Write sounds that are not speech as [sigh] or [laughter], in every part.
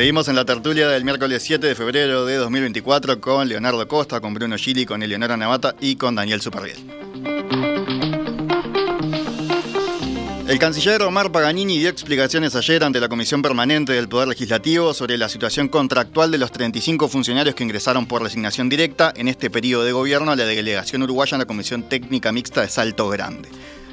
Seguimos en la tertulia del miércoles 7 de febrero de 2024 con Leonardo Costa, con Bruno Gili, con Eleonora Navata y con Daniel Superviel. El canciller Omar Paganini dio explicaciones ayer ante la Comisión Permanente del Poder Legislativo sobre la situación contractual de los 35 funcionarios que ingresaron por designación directa en este periodo de gobierno a la delegación uruguaya en la Comisión Técnica Mixta de Salto Grande.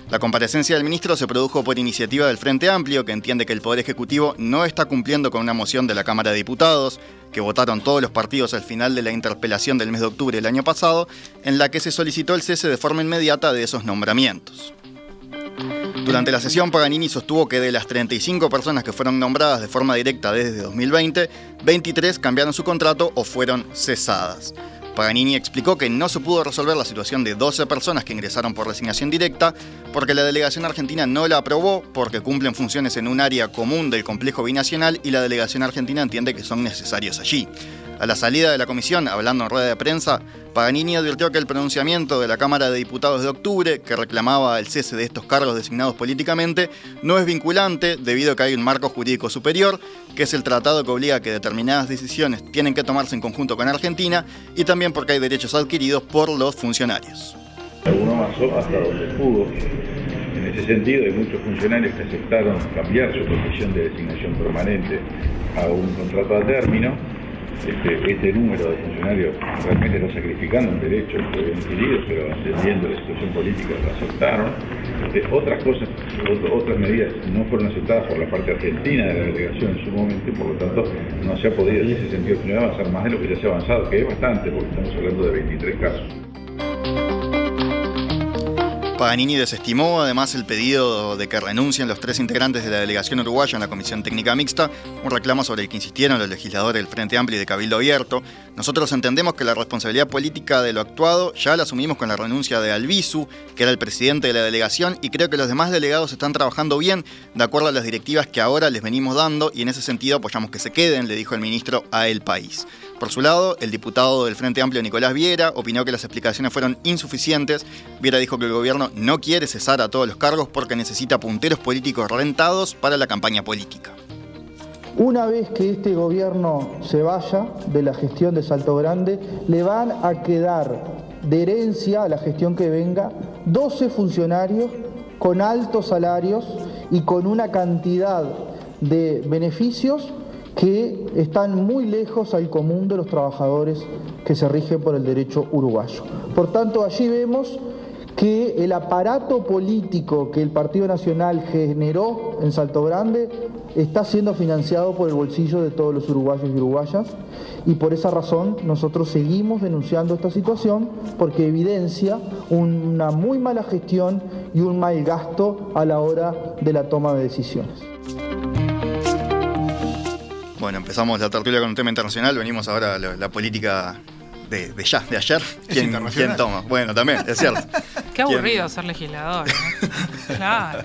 La comparecencia del ministro se produjo por iniciativa del Frente Amplio, que entiende que el Poder Ejecutivo no está cumpliendo con una moción de la Cámara de Diputados, que votaron todos los partidos al final de la interpelación del mes de octubre del año pasado, en la que se solicitó el cese de forma inmediata de esos nombramientos. Durante la sesión, Paganini sostuvo que de las 35 personas que fueron nombradas de forma directa desde 2020, 23 cambiaron su contrato o fueron cesadas. Paganini explicó que no se pudo resolver la situación de 12 personas que ingresaron por designación directa porque la delegación argentina no la aprobó porque cumplen funciones en un área común del complejo binacional y la delegación argentina entiende que son necesarios allí. A la salida de la comisión, hablando en rueda de prensa, Paganini advirtió que el pronunciamiento de la Cámara de Diputados de octubre, que reclamaba el cese de estos cargos designados políticamente, no es vinculante debido a que hay un marco jurídico superior, que es el tratado que obliga a que determinadas decisiones tienen que tomarse en conjunto con Argentina, y también porque hay derechos adquiridos por los funcionarios. Uno avanzó hasta donde pudo. En ese sentido, hay muchos funcionarios que aceptaron cambiar su posición de designación permanente a un contrato a término este, este, número de funcionarios realmente está sacrificando un derecho que habían adquirido, pero entendiendo la situación política lo aceptaron. Este, otras cosas, otras medidas no fueron aceptadas por la parte argentina de la delegación en su momento y por lo tanto no se ha podido en ese sentido avanzar más de lo que ya se ha avanzado, que es bastante porque estamos hablando de 23 casos. Paganini desestimó además el pedido de que renuncien los tres integrantes de la delegación uruguaya en la Comisión Técnica Mixta, un reclamo sobre el que insistieron los legisladores del Frente Amplio y de Cabildo Abierto. Nosotros entendemos que la responsabilidad política de lo actuado ya la asumimos con la renuncia de Albizu, que era el presidente de la delegación, y creo que los demás delegados están trabajando bien de acuerdo a las directivas que ahora les venimos dando, y en ese sentido apoyamos que se queden, le dijo el ministro a El País. Por su lado, el diputado del Frente Amplio Nicolás Viera opinó que las explicaciones fueron insuficientes. Viera dijo que el gobierno no quiere cesar a todos los cargos porque necesita punteros políticos rentados para la campaña política. Una vez que este gobierno se vaya de la gestión de Salto Grande, le van a quedar de herencia a la gestión que venga 12 funcionarios con altos salarios y con una cantidad de beneficios que están muy lejos al común de los trabajadores que se rigen por el derecho uruguayo. Por tanto, allí vemos que el aparato político que el Partido Nacional generó en Salto Grande está siendo financiado por el bolsillo de todos los uruguayos y uruguayas y por esa razón nosotros seguimos denunciando esta situación porque evidencia una muy mala gestión y un mal gasto a la hora de la toma de decisiones. Bueno, empezamos la tertulia con un tema internacional, venimos ahora a la, política de, ya, de ayer. ¿Quién, ¿Quién, toma? Bueno, también, es cierto. [laughs] Qué aburrido ser legislador. [laughs] claro.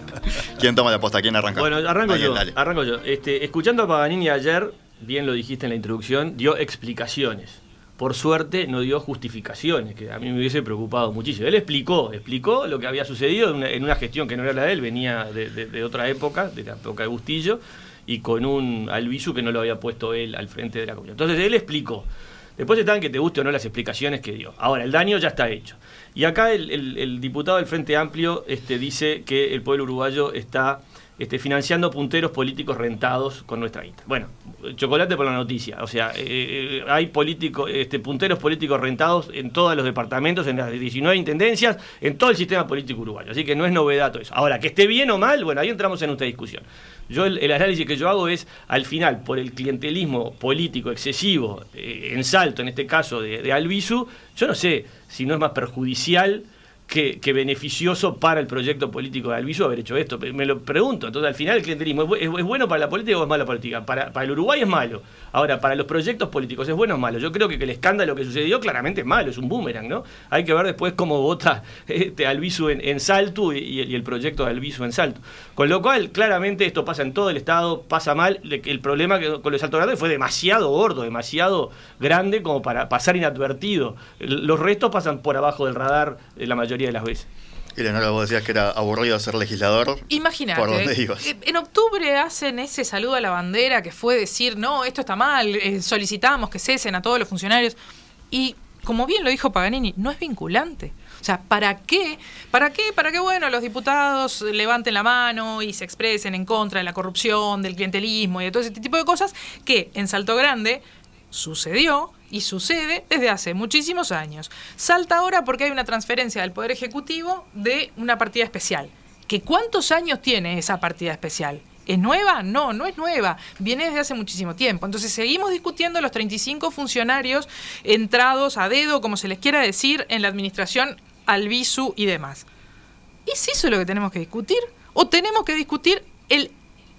¿Quién toma la posta? ¿Quién arranca? Bueno, arranco yo. Arranco yo. Este, escuchando a Paganini ayer, bien lo dijiste en la introducción, dio explicaciones. Por suerte no dio justificaciones, que a mí me hubiese preocupado muchísimo. Él explicó, explicó lo que había sucedido en una, gestión que no era la de él, venía de, de otra época, de la época de Bustillo y con un Albizu que no lo había puesto él al frente de la comisión. Entonces él explicó. Después están que te guste o no las explicaciones que dio. Ahora, el daño ya está hecho. Y acá el, diputado del Frente Amplio este, dice que el pueblo uruguayo está este, financiando punteros políticos rentados con nuestra guita. Bueno, chocolate por la noticia. O sea, eh, eh, hay políticos, este, punteros políticos rentados en todos los departamentos, en las 19 intendencias, en todo el sistema político uruguayo. Así que no es novedad todo eso. Ahora, que esté bien o mal, bueno, ahí entramos en esta discusión. Yo el, análisis que yo hago es, al final, por el clientelismo político excesivo, eh, en salto, en este caso de, de yo no sé si no es más perjudicial que, beneficioso para el proyecto político de Alviso haber hecho esto. Me lo pregunto. Entonces, al final, el clientelismo ¿es, bueno para la política o es malo política? Para, el Uruguay es malo. Ahora, para los proyectos políticos, ¿es bueno o es malo? Yo creo que, el escándalo que sucedió claramente es malo, es un boomerang, ¿no? Hay que ver después cómo vota [laughs] este, Alviso en, Salto y, el proyecto de Alviso en Salto. Con lo cual, claramente, esto pasa en todo el Estado, pasa mal. El problema con los Salto Grande fue demasiado gordo, demasiado grande como para pasar inadvertido. Los restos pasan por abajo del radar la mayoría de las veces. Eleonora, vos decías que era aburrido ser legislador. Imagínate, ¿Por dónde ibas? eh, en octubre hacen ese saludo a la bandera que fue decir, no, esto está mal, eh, solicitamos que cesen a todos los funcionarios. Y como bien lo dijo Paganini, no es vinculante. O sea, ¿para qué? ¿Para qué? Para que, bueno, los diputados levanten la mano y se expresen en contra de la corrupción, del clientelismo y de todo ese tipo de cosas que en Salto Grande sucedió y sucede desde hace muchísimos años. Salta ahora porque hay una transferencia del Poder Ejecutivo de una partida especial. ¿Que ¿Cuántos años tiene esa partida especial? ¿Es nueva? No, no es nueva. Viene desde hace muchísimo tiempo. Entonces seguimos discutiendo los 35 funcionarios entrados a dedo, como se les quiera decir, en la administración Albizu y demás. ¿Es eso lo que tenemos que discutir? ¿O tenemos que discutir el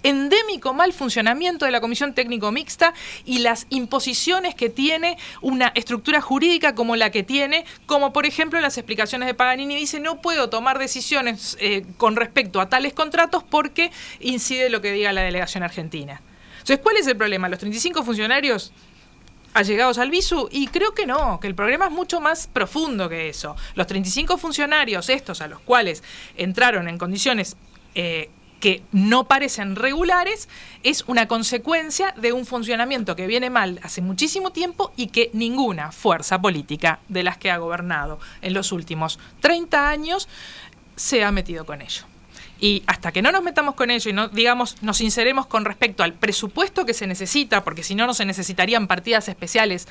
endémico mal funcionamiento de la Comisión Técnico Mixta y las imposiciones que tiene una estructura jurídica como la que tiene, como por ejemplo las explicaciones de Paganini dice no puedo tomar decisiones eh, con respecto a tales contratos porque incide lo que diga la delegación argentina. Entonces, ¿cuál es el problema? Los 35 funcionarios allegados al visu y creo que no, que el problema es mucho más profundo que eso. Los 35 funcionarios, estos a los cuales entraron en condiciones eh, que no parecen regulares, es una consecuencia de un funcionamiento que viene mal hace muchísimo tiempo y que ninguna fuerza política de las que ha gobernado en los últimos 30 años se ha metido con ello. Y hasta que no nos metamos con ello y no, digamos, nos sinceremos con respecto al presupuesto que se necesita, porque si no, no se necesitarían partidas especiales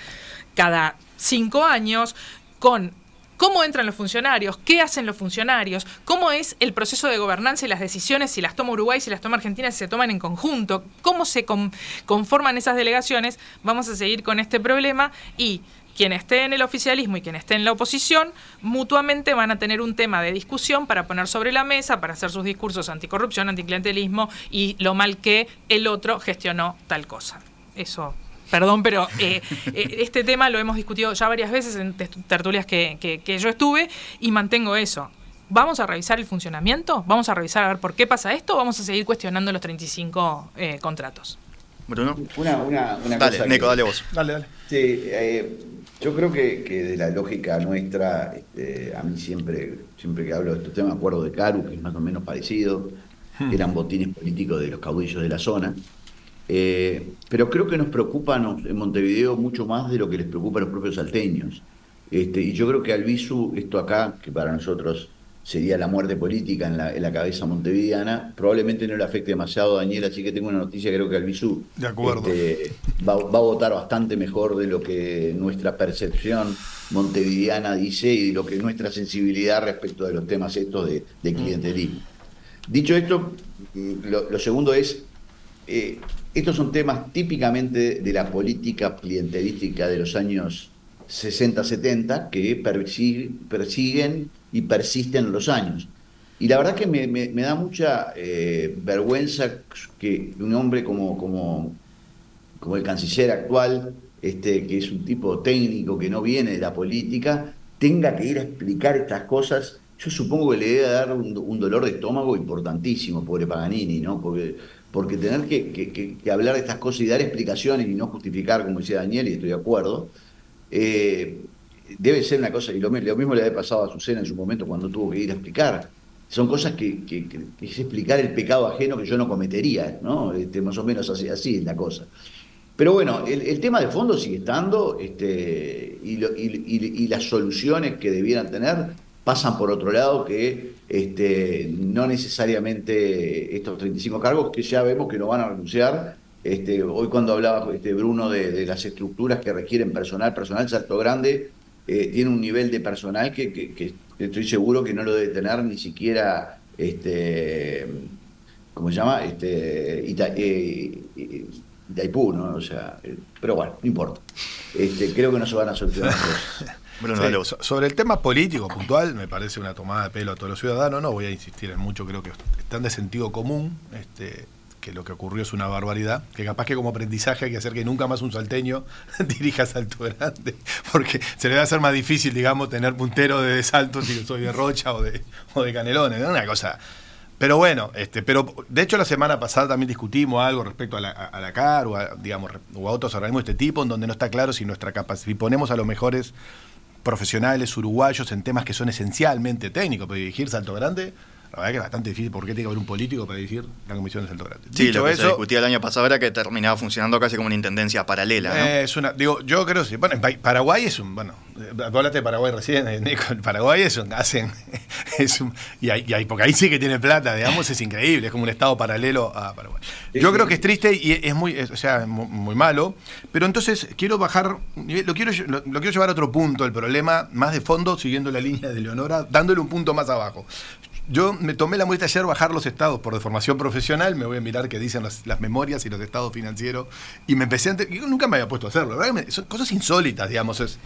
cada cinco años, con cómo entran los funcionarios, qué hacen los funcionarios, cómo es el proceso de gobernanza y las decisiones, si las toma Uruguay, si las toma Argentina, si se toman en conjunto, cómo se con, conforman esas delegaciones, vamos a seguir con este problema y quien esté en el oficialismo y quien esté en la oposición, mutuamente van a tener un tema de discusión para poner sobre la mesa, para hacer sus discursos anticorrupción, anticlientelismo y lo mal que el otro gestionó tal cosa. Eso perdón, pero eh, eh, este tema lo hemos discutido ya varias veces en tertulias que, que, que, yo estuve y mantengo eso. ¿Vamos a revisar el funcionamiento? ¿Vamos a revisar a ver por qué pasa esto? ¿O vamos a seguir cuestionando los 35 eh, contratos? Bruno. Una, una, una dale, cosa Nico, que- dale vos. Dale, dale. Sí, eh, yo creo que, que de la lógica nuestra, este, a mí siempre, siempre que hablo de estos temas, me acuerdo de Caru, que es más o menos parecido, eran botines políticos de los caudillos de la zona. Eh, pero creo que nos preocupa en Montevideo mucho más de lo que les preocupa a los propios salteños. Este, y yo creo que al Visu, esto acá, que para nosotros sería la muerte política en la, en la cabeza montevideana, probablemente no le afecte demasiado a Daniel, así que tengo una noticia, creo que al Visu De acuerdo. este, va, va a votar bastante mejor de lo que nuestra percepción montevideana dice y de lo que nuestra sensibilidad respecto de los temas estos de, de clientelismo. Dicho esto, mm, lo, lo segundo es, eh, estos son temas típicamente de la política clientelística de los años 60-70 que persi- persiguen y persisten en los años. Y la verdad que me, da mucha eh, vergüenza que un hombre como el canciller actual, este, que es un tipo técnico que no viene de la política, tenga que ir a explicar estas cosas. Yo supongo que le debe dar un, un dolor de estómago importantísimo, pobre Paganini, ¿no? Porque, porque tener que, hablar de estas cosas y dar explicaciones y no justificar, como decía Daniel, y estoy de acuerdo, eh, debe ser una cosa, y lo, mi- lo mismo le había pasado a Susana en su momento cuando tuvo que ir a explicar. Son cosas que, es explicar el pecado ajeno que yo no cometería, ¿no? Este, más o menos así, es la cosa. Pero bueno, el, tema de fondo sigue estando este, y las soluciones que debieran tener pasan por otro lado que este, no necesariamente estos 35 cargos que ya vemos que no van a renunciar. Este, hoy cuando hablaba este, Bruno de, las estructuras que requieren personal, personal Salto Grande eh, tiene un nivel de personal que, que- que estoy seguro que no lo debe tener ni siquiera este, ¿cómo se llama? Este, Ita- eh, eh, Itaipú, ¿no? O sea, eh, pero bueno, no importa. Este, creo que no se van a solucionar cosas. [laughs] Bruno, Sí, dale Sobre el tema político puntual, me parece una tomada de pelo a todos los ciudadanos. No voy a insistir en mucho, creo que están de sentido común. Este, que lo que ocurrió es una barbaridad, que capaz que como aprendizaje hay que hacer que nunca más un salteño [laughs] dirija Salto Grande, [laughs] porque se le va a hacer más difícil, digamos, tener puntero de Salto si soy de Rocha o de, o de Canelones, ¿no? una cosa. Pero bueno, este, pero de hecho la semana pasada también discutimos algo respecto a la, a la CAR o a, digamos, o a otros organismos de este tipo, en donde no está claro si nuestra capacidad, si ponemos a los mejores profesionales uruguayos en temas que son esencialmente técnicos, pero dirigir Salto Grande la verdad que es bastante difícil porque tiene que haber un político para dirigir la Comisión de Salto Grande. Sí, lo que se discutía el año pasado era que terminaba funcionando casi como una intendencia paralela. ¿no? Eh, es una, digo, yo creo que bueno, en Paraguay es un, bueno, hablaste de Paraguay recién, eh, Nico, en Paraguay es un, hacen, [laughs] es un, y, hay, porque ahí sí que tiene plata, digamos, es increíble, es como un estado paralelo a Paraguay. Yo creo que es triste y es muy, o sea, muy, malo, pero entonces quiero bajar, lo quiero, lo, lo quiero llevar a otro punto, el problema más de fondo, siguiendo la línea de Leonora, dándole un punto más abajo. Yo me tomé la muestra ayer bajar los estados por deformación profesional, me voy a mirar qué dicen las, memorias y los estados financieros, y me empecé a... Yo nunca me había puesto a hacerlo, ¿verdad? son cosas insólitas, digamos. Es,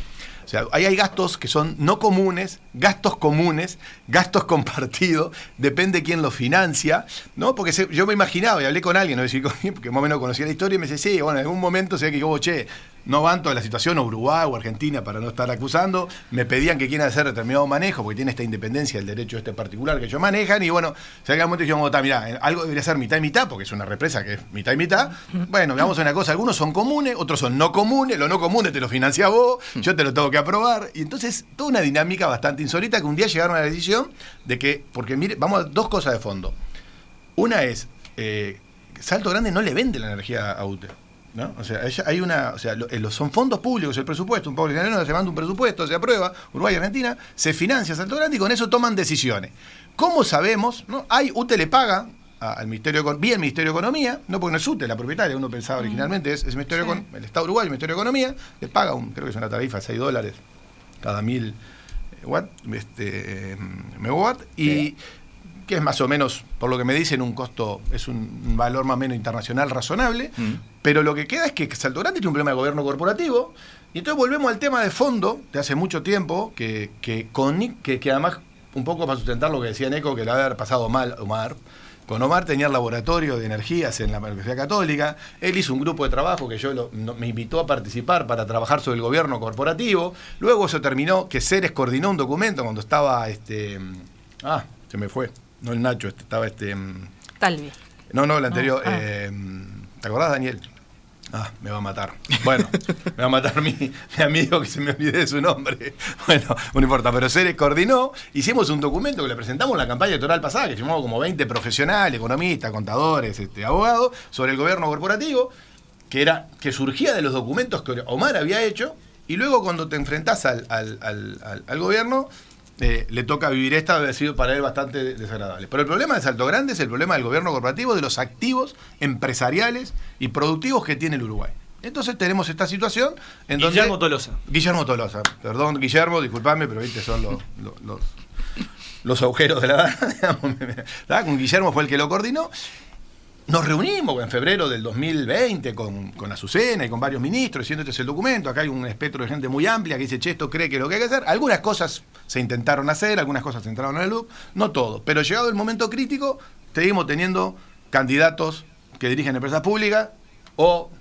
o sea, ahí hay gastos que son no comunes, gastos comunes, gastos [laughs] compartidos, depende quién los financia, ¿no? Porque yo me imaginaba, y hablé con alguien, ¿no? Decir, [laughs] porque más o menos conocía la historia, y me dice, sí, bueno, en algún momento se que yo, che, no van toda la situación, o Uruguay o Argentina, para no estar acusando, me pedían que quieran hacer determinado manejo, porque tiene esta independencia del derecho este particular que ellos manejan, y bueno, se un momento dijimos, mirá, algo debería ser mitad y mitad, porque es una represa que es mitad y mitad. Bueno, veamos una cosa, algunos son comunes, otros son no comunes, lo no comunes te lo financia vos, yo te lo tengo que aprobar, y entonces toda una dinámica bastante insólita que un día llegaron a la decisión de que, porque mire, vamos a dos cosas de fondo. Una es, eh, Salto Grande no le vende la energía a UTE. ¿No? O sea, hay una, o sea, eh, son fondos públicos, el presupuesto, un poco se manda un presupuesto, se aprueba, Uruguay y Argentina, se financia Salto Grande y con eso toman decisiones. ¿Cómo sabemos? ¿no? Hay, UTE le paga al Ministerio vía el Ministerio de Economía, no porque no es UTE la propietaria, uno pensaba originalmente, es, el Ministerio el Estado Uruguay, el Ministerio de Economía, le paga un, creo que es una tarifa de 6 dólares cada mil eh, watt, este, eh, megawatt, y que es más o menos, por lo que me dicen, un costo, es un valor más o menos internacional razonable, mm. pero lo que queda es que Salto Grande tiene un problema de gobierno corporativo, y entonces volvemos al tema de fondo, de hace mucho tiempo, que, que, con, que, que además, un poco para sustentar lo que decía Neco, que le había pasado mal Omar, con Omar tenía el laboratorio de energías en la Universidad Católica. Él hizo un grupo de trabajo que yo me invitó a participar para trabajar sobre el gobierno corporativo. Luego se terminó que Ceres coordinó un documento cuando estaba este. Ah, se me fue no el Nacho, este, estaba este. Mm, Talvi. No, no, el anterior. Ah. Eh, ¿Te acordás, Daniel? Ah, me va a matar. Bueno, [laughs] me va a matar mi, mi, amigo que se me olvidé de su nombre. [laughs] Bueno, no importa, pero Ceres coordinó, hicimos un documento que le presentamos en la campaña electoral pasada, que firmamos como 20 profesionales, economistas, contadores, este, abogados, sobre el gobierno corporativo, que, era, que surgía de los documentos que Omar había hecho, y luego cuando te enfrentás al, al, al, al gobierno, eh, le toca vivir esta, debe sido para él bastante desagradable. Pero el problema de Salto Grande es el problema del gobierno corporativo, de los activos empresariales y productivos que tiene el Uruguay. Entonces tenemos esta situación en donde... Guillermo Tolosa. Guillermo Tolosa. Perdón, Guillermo, disculpame, pero viste, son los, los, los, agujeros de la [laughs] edad. Con Guillermo fue el que lo coordinó nos reunimos en febrero del 2020 con, con Azucena y con varios ministros diciendo este es el documento, acá hay un espectro de gente muy amplia que dice, che, esto cree que es lo que hay que hacer. Algunas cosas se intentaron hacer, algunas cosas se entraron en el loop, no todo. Pero llegado el momento crítico, seguimos teniendo candidatos que dirigen empresas públicas o,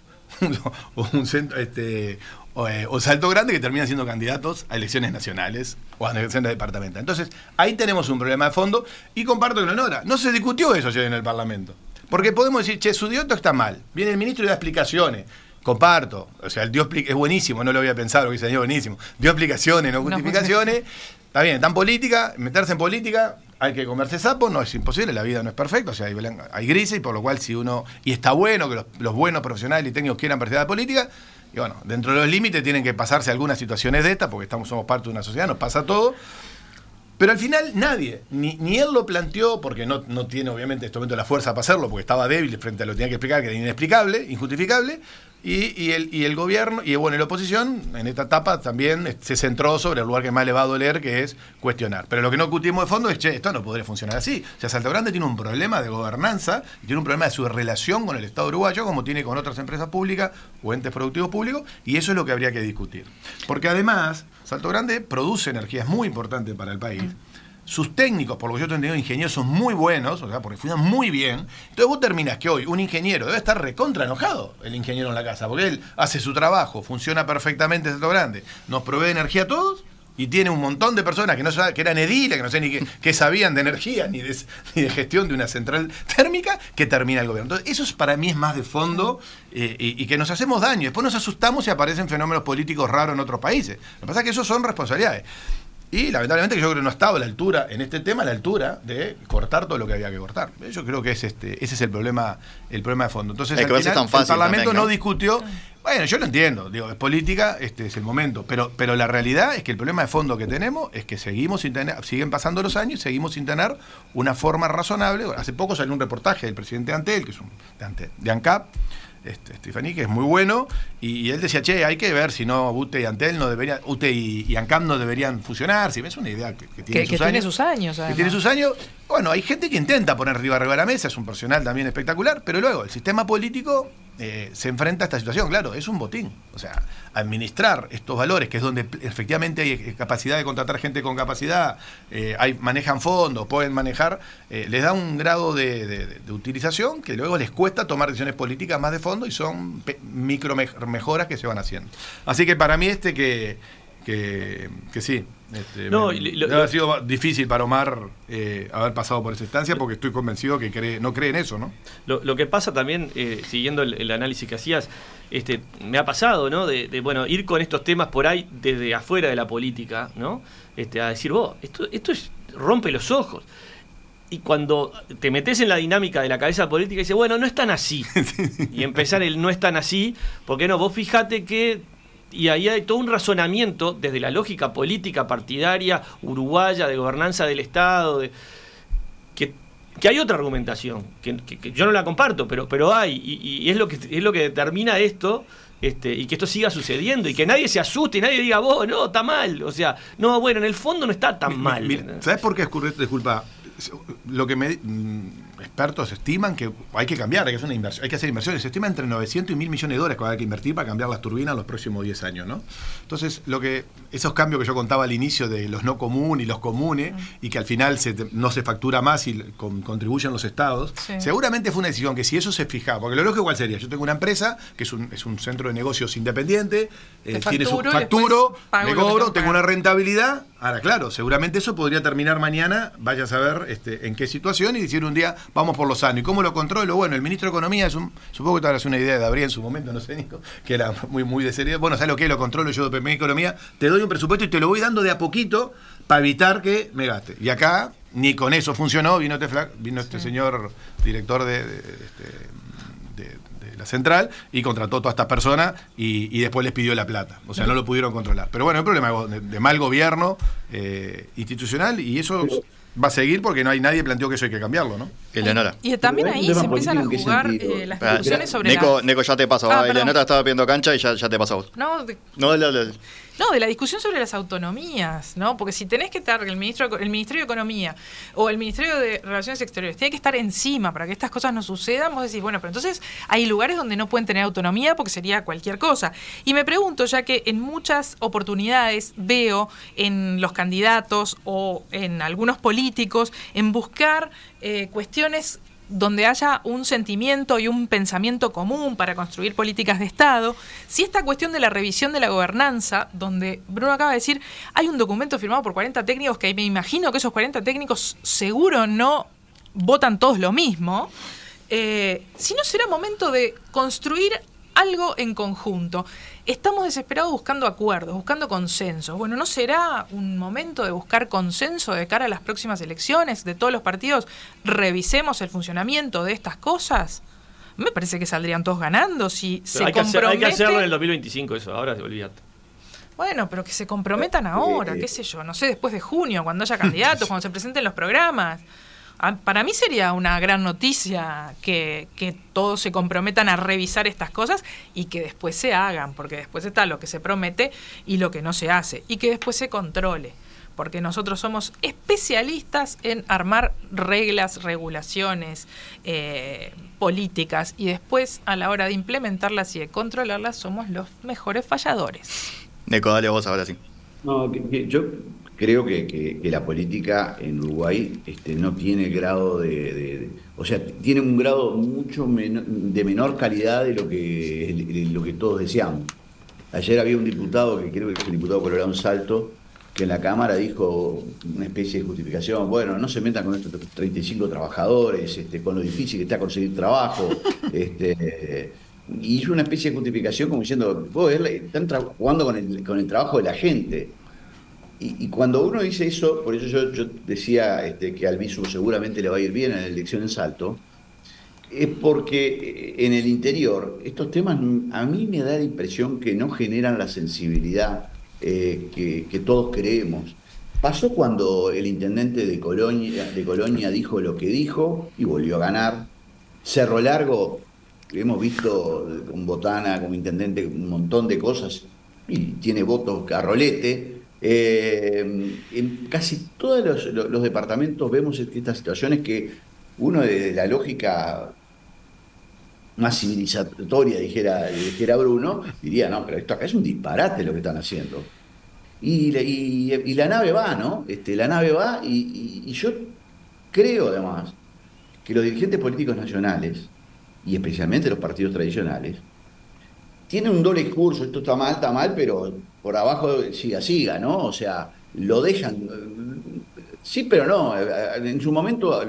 [laughs] un centro, este, eh, o, Salto Grande que terminan siendo candidatos a elecciones nacionales o a elecciones departamentales. Entonces, ahí tenemos un problema de fondo y comparto con Leonora. No se discutió eso ayer en el Parlamento. Porque podemos decir, che, su dioto está mal. Viene el ministro y da explicaciones. Comparto. O sea, el dio es buenísimo, no lo había pensado, lo que dice buenísimo. Dio explicaciones, no justificaciones. está bien, tan política, meterse en política, hay que comerse sapo, no es imposible, la vida no es perfecta, o sea, hay, grises, y por lo cual si uno, y está bueno que los, buenos profesionales y técnicos quieran participar de política, y bueno, dentro de los límites tienen que pasarse algunas situaciones de estas, porque estamos, somos parte de una sociedad, nos pasa todo, pero al final nadie, ni, ni él lo planteó, porque no, no tiene obviamente en este momento la fuerza para hacerlo, porque estaba débil frente a lo que tenía que explicar, que era inexplicable, injustificable, y, y, el, y el gobierno, y bueno, la oposición en esta etapa también se centró sobre el lugar que más le va a doler, que es cuestionar. Pero lo que no discutimos de fondo es, che, esto no podría funcionar así. O sea, Salto Grande tiene un problema de gobernanza tiene un problema de su relación con el Estado uruguayo, como tiene con otras empresas públicas o entes productivos públicos, y eso es lo que habría que discutir. Porque además, Salto Grande produce energías muy importantes para el país sus técnicos, por lo que yo he entendido, ingenieros son muy buenos, o sea, porque funcionan muy bien. Entonces vos terminas que hoy un ingeniero debe estar recontra enojado, el ingeniero en la casa, porque él hace su trabajo, funciona perfectamente, es grande, nos provee energía a todos, y tiene un montón de personas que no que eran ediles, que no sé ni qué, sabían de energía ni de, gestión de una central térmica, que termina el gobierno. Entonces, eso para mí es más de fondo eh, y, que nos hacemos daño. Después nos asustamos y aparecen fenómenos políticos raros en otros países. Lo que pasa es que eso son responsabilidades. Y lamentablemente yo creo que no estaba a la altura, en este tema, a la altura de cortar todo lo que había que cortar. Yo creo que es este, ese es el problema, el problema de fondo. Entonces, el Parlamento ¿no? discutió. Bueno, yo lo entiendo, digo, es política, este es el momento. Pero, pero la realidad es que el problema de fondo que tenemos es que seguimos sin tener, siguen pasando los años y seguimos sin tener una forma razonable. Hace poco salió un reportaje del presidente Antel, que es un de, de ANCAP, este, que es muy bueno, y, él decía, che, hay que ver si no UTE y Antel no deberían, UTE y, ANCAM no deberían fusionar, si ves una idea que, tiene, sus tiene, sus años. Que tiene sus años. Bueno, hay gente que intenta poner arriba arriba de la mesa, es un profesional también espectacular, pero luego el sistema político eh, se enfrenta a esta situación, claro, es un botín. O sea, administrar estos valores, que es donde efectivamente hay eh, capacidad de contratar gente con capacidad, eh, manejan fondos, pueden manejar, les da un grado de, utilización que luego les cuesta tomar decisiones políticas más de fondo y son micro mejoras que se van haciendo. Así que para mí este que, que, que sí, este, no, ha sido difícil para Omar eh, haber pasado por esa instancia porque estoy convencido que cree, no cree en eso, ¿no? Lo, que pasa también, eh, siguiendo el, análisis que hacías, este, me ha pasado, ¿no? De, bueno, ir con estos temas por ahí desde afuera de la política, ¿no? Este, a decir, vos, esto, esto es, rompe los ojos. Y cuando te metes en la dinámica de la cabeza política, dices, bueno, no es tan así. [laughs] y empezar el no es tan así, porque no, vos fíjate que y ahí hay todo un razonamiento desde la lógica política partidaria uruguaya de gobernanza del Estado, de, que, hay otra argumentación, que, yo no la comparto, pero, pero hay, y, es, lo que, es lo que determina esto. Este, y que esto siga sucediendo y que nadie se asuste y nadie diga, vos, no, está mal. O sea, no, bueno, en el fondo no está tan mal. ¿Sabes por qué es Disculpa, lo que me expertos estiman que hay que cambiar, hay que hacer, una inversión, hay que hacer inversiones. Se estima entre 900 y 1000 millones de dólares que hay que invertir para cambiar las turbinas en los próximos 10 años. ¿no? Entonces, lo que esos cambios que yo contaba al inicio de los no comunes y los comunes, y que al final no se factura más y contribuyen los estados, seguramente fue una decisión que si eso se fijaba, porque lo lógico igual sería, yo tengo una empresa que es un, es un centro de negocios independiente, eh, tiene su facturo, me cobro, tengo una rentabilidad, ahora claro, seguramente eso podría terminar mañana, vaya a saber este, en qué situación y decir un día, vamos por lo sano. ¿Y cómo lo controlo? Bueno, el ministro de Economía es un, supongo que te hagas una idea de Gabriel en su momento, no sé, Nico, que era muy, muy de seriedad. Bueno, ¿sabes lo que Lo controlo yo de Economía, te doy un presupuesto y te lo voy dando de a poquito para evitar que me gaste. Y acá ni con eso funcionó, vino este, vino este señor director de, este, de, la central y contrató a todas estas personas y, después les pidió la plata. O sea, no lo pudieron controlar. Pero bueno, el problema de, mal gobierno eh, institucional y eso va a seguir porque no hay nadie planteó que eso hay que cambiarlo, ¿no? Eleonora. Y también ahí se empiezan a jugar eh, las discusiones sobre Nico, Nico, ya te paso. Ah, Eleonora estaba pidiendo cancha y ya, ya te pasó. No, de... no, no, no, de la discusión sobre las autonomías, ¿no? Porque si tenés que estar, el, ministro, el Ministerio de Economía o el Ministerio de Relaciones Exteriores tiene que estar encima para que estas cosas no sucedan, vos decís, bueno, pero entonces hay lugares donde no pueden tener autonomía porque sería cualquier cosa. Y me pregunto, ya que en muchas oportunidades veo en los candidatos o en algunos políticos en buscar eh, cuestiones donde haya un sentimiento y un pensamiento común para construir políticas de Estado, si esta cuestión de la revisión de la gobernanza, donde Bruno acaba de decir, hay un documento firmado por 40 técnicos que me imagino que esos 40 técnicos seguro no votan todos lo mismo, eh, si no será momento de construir algo en conjunto. Estamos desesperados buscando acuerdos, buscando consensos. Bueno, ¿no será un momento de buscar consenso de cara a las próximas elecciones de todos los partidos? Revisemos el funcionamiento de estas cosas. Me parece que saldrían todos ganando si se hay, que hay que hacerlo en el 2025 eso, ahora olvídate. Bueno, pero que se comprometan ahora, qué sé yo, no sé, después de junio, cuando haya candidatos, [laughs] cuando se presenten los programas. Ah, para mí sería una gran noticia que, todos se comprometan a revisar estas cosas y que después se hagan, porque después está lo que se promete y lo que no se hace, y que después se controle, porque nosotros somos especialistas en armar reglas, regulaciones, eh, políticas, y después a la hora de implementarlas y de controlarlas somos los mejores falladores. Neco, dale vos ahora sí. No, yo creo que, que, la política en Uruguay este, no tiene grado de, O sea, tiene un grado mucho de menor calidad de lo que, lo que todos deseamos. Ayer había un diputado, que creo que es el diputado Colorado Salto, que en la Cámara dijo una especie de justificación, bueno, no se metan con estos 35 trabajadores, este, con lo difícil que está conseguir trabajo, [laughs] este, y hizo una especie de justificación como diciendo, están jugando con el, con el trabajo de la gente. Y, cuando uno dice eso, por eso yo, decía este, que al Bisu seguramente le va a ir bien en la elección en Salto, es porque en el interior estos temas a mí me da la impresión que no generan la sensibilidad eh, que, todos creemos. Pasó cuando el intendente de Colonia, dijo lo que dijo y volvió a ganar. Cerro Largo, hemos visto con Botana como intendente un montón de cosas y tiene votos carrolete. Eh, en casi todos los, departamentos vemos estas situaciones que uno de la lógica más civilizatoria, dijera, dijera Bruno, diría, no, pero esto acá es un disparate lo que están haciendo. Y, y, la nave va, ¿no? Este, la nave va y, yo creo además que los dirigentes políticos nacionales, y especialmente los partidos tradicionales, tienen un doble discurso, esto está mal, está mal, pero por abajo siga, siga, ¿no? O sea, lo dejan, sí, pero no, en su momento,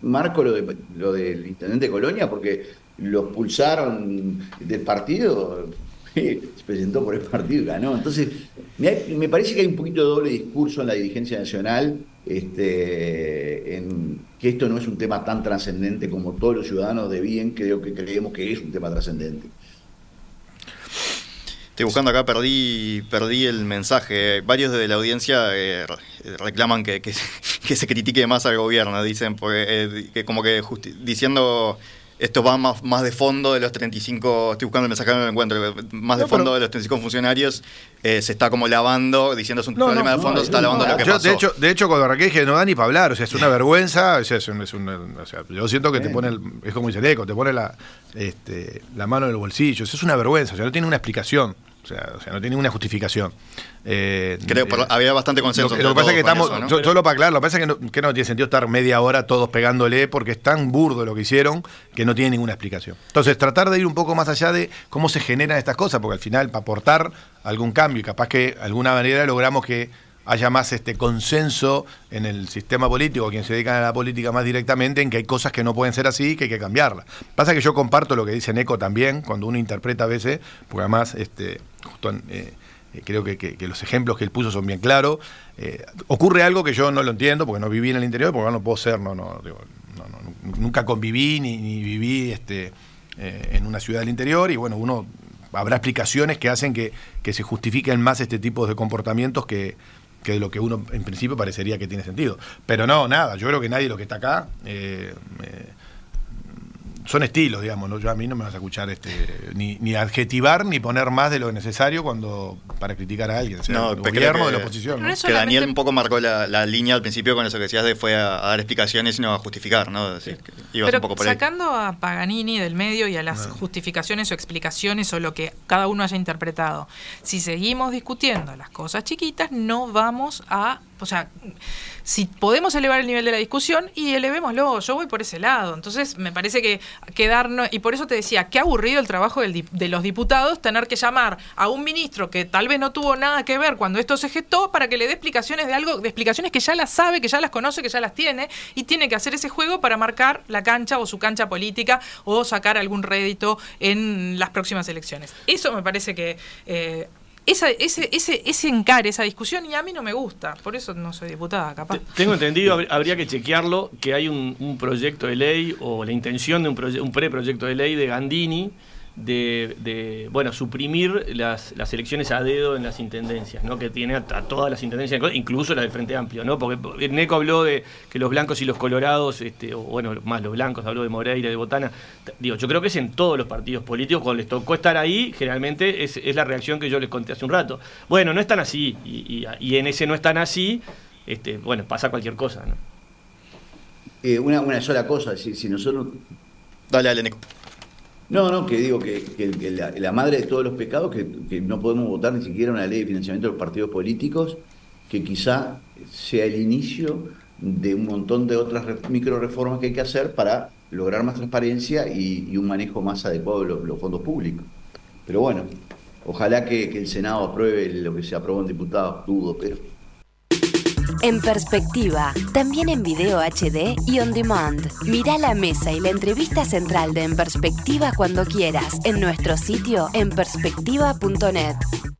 marco lo, de, lo del intendente de Colonia porque lo expulsaron del partido [laughs] se presentó por el partido y ganó. Entonces, me, parece que hay un poquito de doble discurso en la dirigencia nacional, este, en que esto no es un tema tan trascendente como todos los ciudadanos de bien creo que creemos que es un tema trascendente. Estoy buscando acá, perdí, perdí el mensaje. Varios de la audiencia eh, reclaman que, que, [laughs] se critique más al gobierno, dicen, porque eh, que como que diciendo esto va más, más de fondo de los 35, estoy buscando el mensaje, no lo encuentro, más de fondo de los 35 funcionarios, eh, se está como lavando, diciendo es un problema de fondo, se está lavando lo que yo, pasó. De hecho, de hecho, cuando Raquel dije, no da ni para hablar, o sea, es una [laughs] vergüenza, o sea, es un, es o sea, yo siento que te pone, el, es como dice Eco, te pone la, este, la mano en el bolsillo, es una vergüenza, o sea, no tiene una explicación. O sea, o sea, no tiene ninguna justificación. Eh, Creo que había bastante consenso. Lo, que pasa es que estamos, solo para aclarar, lo que pasa es que no, que no tiene sentido estar media hora todos pegándole porque es tan burdo lo que hicieron que no tiene ninguna explicación. Entonces, tratar de ir un poco más allá de cómo se generan estas cosas, porque al final, para aportar algún cambio y capaz que de alguna manera logramos que haya más este consenso en el sistema político, quien se dedica a la política más directamente, en que hay cosas que no pueden ser así y que hay que cambiarlas. Pasa que yo comparto lo que dice Neco también, cuando uno interpreta a veces, porque además este, justo eh, eh, creo que, los ejemplos que él puso son bien claros. Eh, ocurre algo que yo no lo entiendo, porque no viví en el interior, porque no puedo ser, no, no, nunca conviví ni, viví este, en una ciudad del interior, y bueno, uno habrá explicaciones que hacen que, que se justifiquen más este tipo de comportamientos que, que de lo que uno en principio parecería que tiene sentido. Pero no, nada, yo creo que nadie lo que está acá eh, son estilos, digamos, ¿no? yo a mí no me vas a escuchar este, ni, ni, adjetivar ni poner más de lo necesario cuando para criticar a alguien, sea el gobierno de la oposición. Que Daniel un poco marcó la, línea al principio con eso que decías de fue a, dar explicaciones y no a justificar, ¿no? Pero sacando a Paganini del medio y a las ah. justificaciones o explicaciones o lo que cada uno haya interpretado, si seguimos discutiendo las cosas chiquitas, no vamos a, o sea, si podemos elevar el nivel de la discusión y elevémoslo, yo voy por ese lado. Entonces me parece que quedarnos, y por eso te decía, qué aburrido el trabajo de los diputados tener que llamar a un ministro que tal vez no tuvo nada que ver cuando esto se gestó para que le dé explicaciones de algo, de explicaciones que ya las sabe, que ya las conoce, que ya las tiene, y tiene que hacer ese juego para marcar la cancha o su cancha política o sacar algún rédito en las próximas elecciones. Eso me parece que eh, esa, ese, ese, ese encare, esa discusión, y a mí no me gusta, por eso no soy diputada, capaz. Tengo entendido, habría que chequearlo, que hay un, un proyecto de ley o la intención de un, un preproyecto de ley de Gandini de, bueno, suprimir las, las, elecciones a dedo en las intendencias, ¿no? que tiene a, todas las intendencias, incluso las del Frente Amplio, ¿no? porque Neco habló de que los blancos y los colorados, este, o bueno, más los blancos, habló de Moreira, de Botana, digo, yo creo que es en todos los partidos políticos, cuando les tocó estar ahí, generalmente es, es la reacción que yo les conté hace un rato. Bueno, no están así, y, y, en ese no están así, este, bueno, pasa cualquier cosa. ¿no? Eh, una, una sola cosa, si, si nosotros... Dale, dale, Neco. No, no, que digo que, la, madre de todos los pecados, que, no podemos votar ni siquiera una ley de financiamiento de los partidos políticos, que quizá sea el inicio de un montón de otras micro reformas que hay que hacer para lograr más transparencia y, un manejo más adecuado de los, fondos públicos. Pero bueno, Ojalá que, el Senado apruebe lo que se aprobó en diputados, dudo, pero En perspectiva, también en video HD y on demand. Mira la mesa y la entrevista central de En Perspectiva cuando quieras en nuestro sitio en perspectiva.net.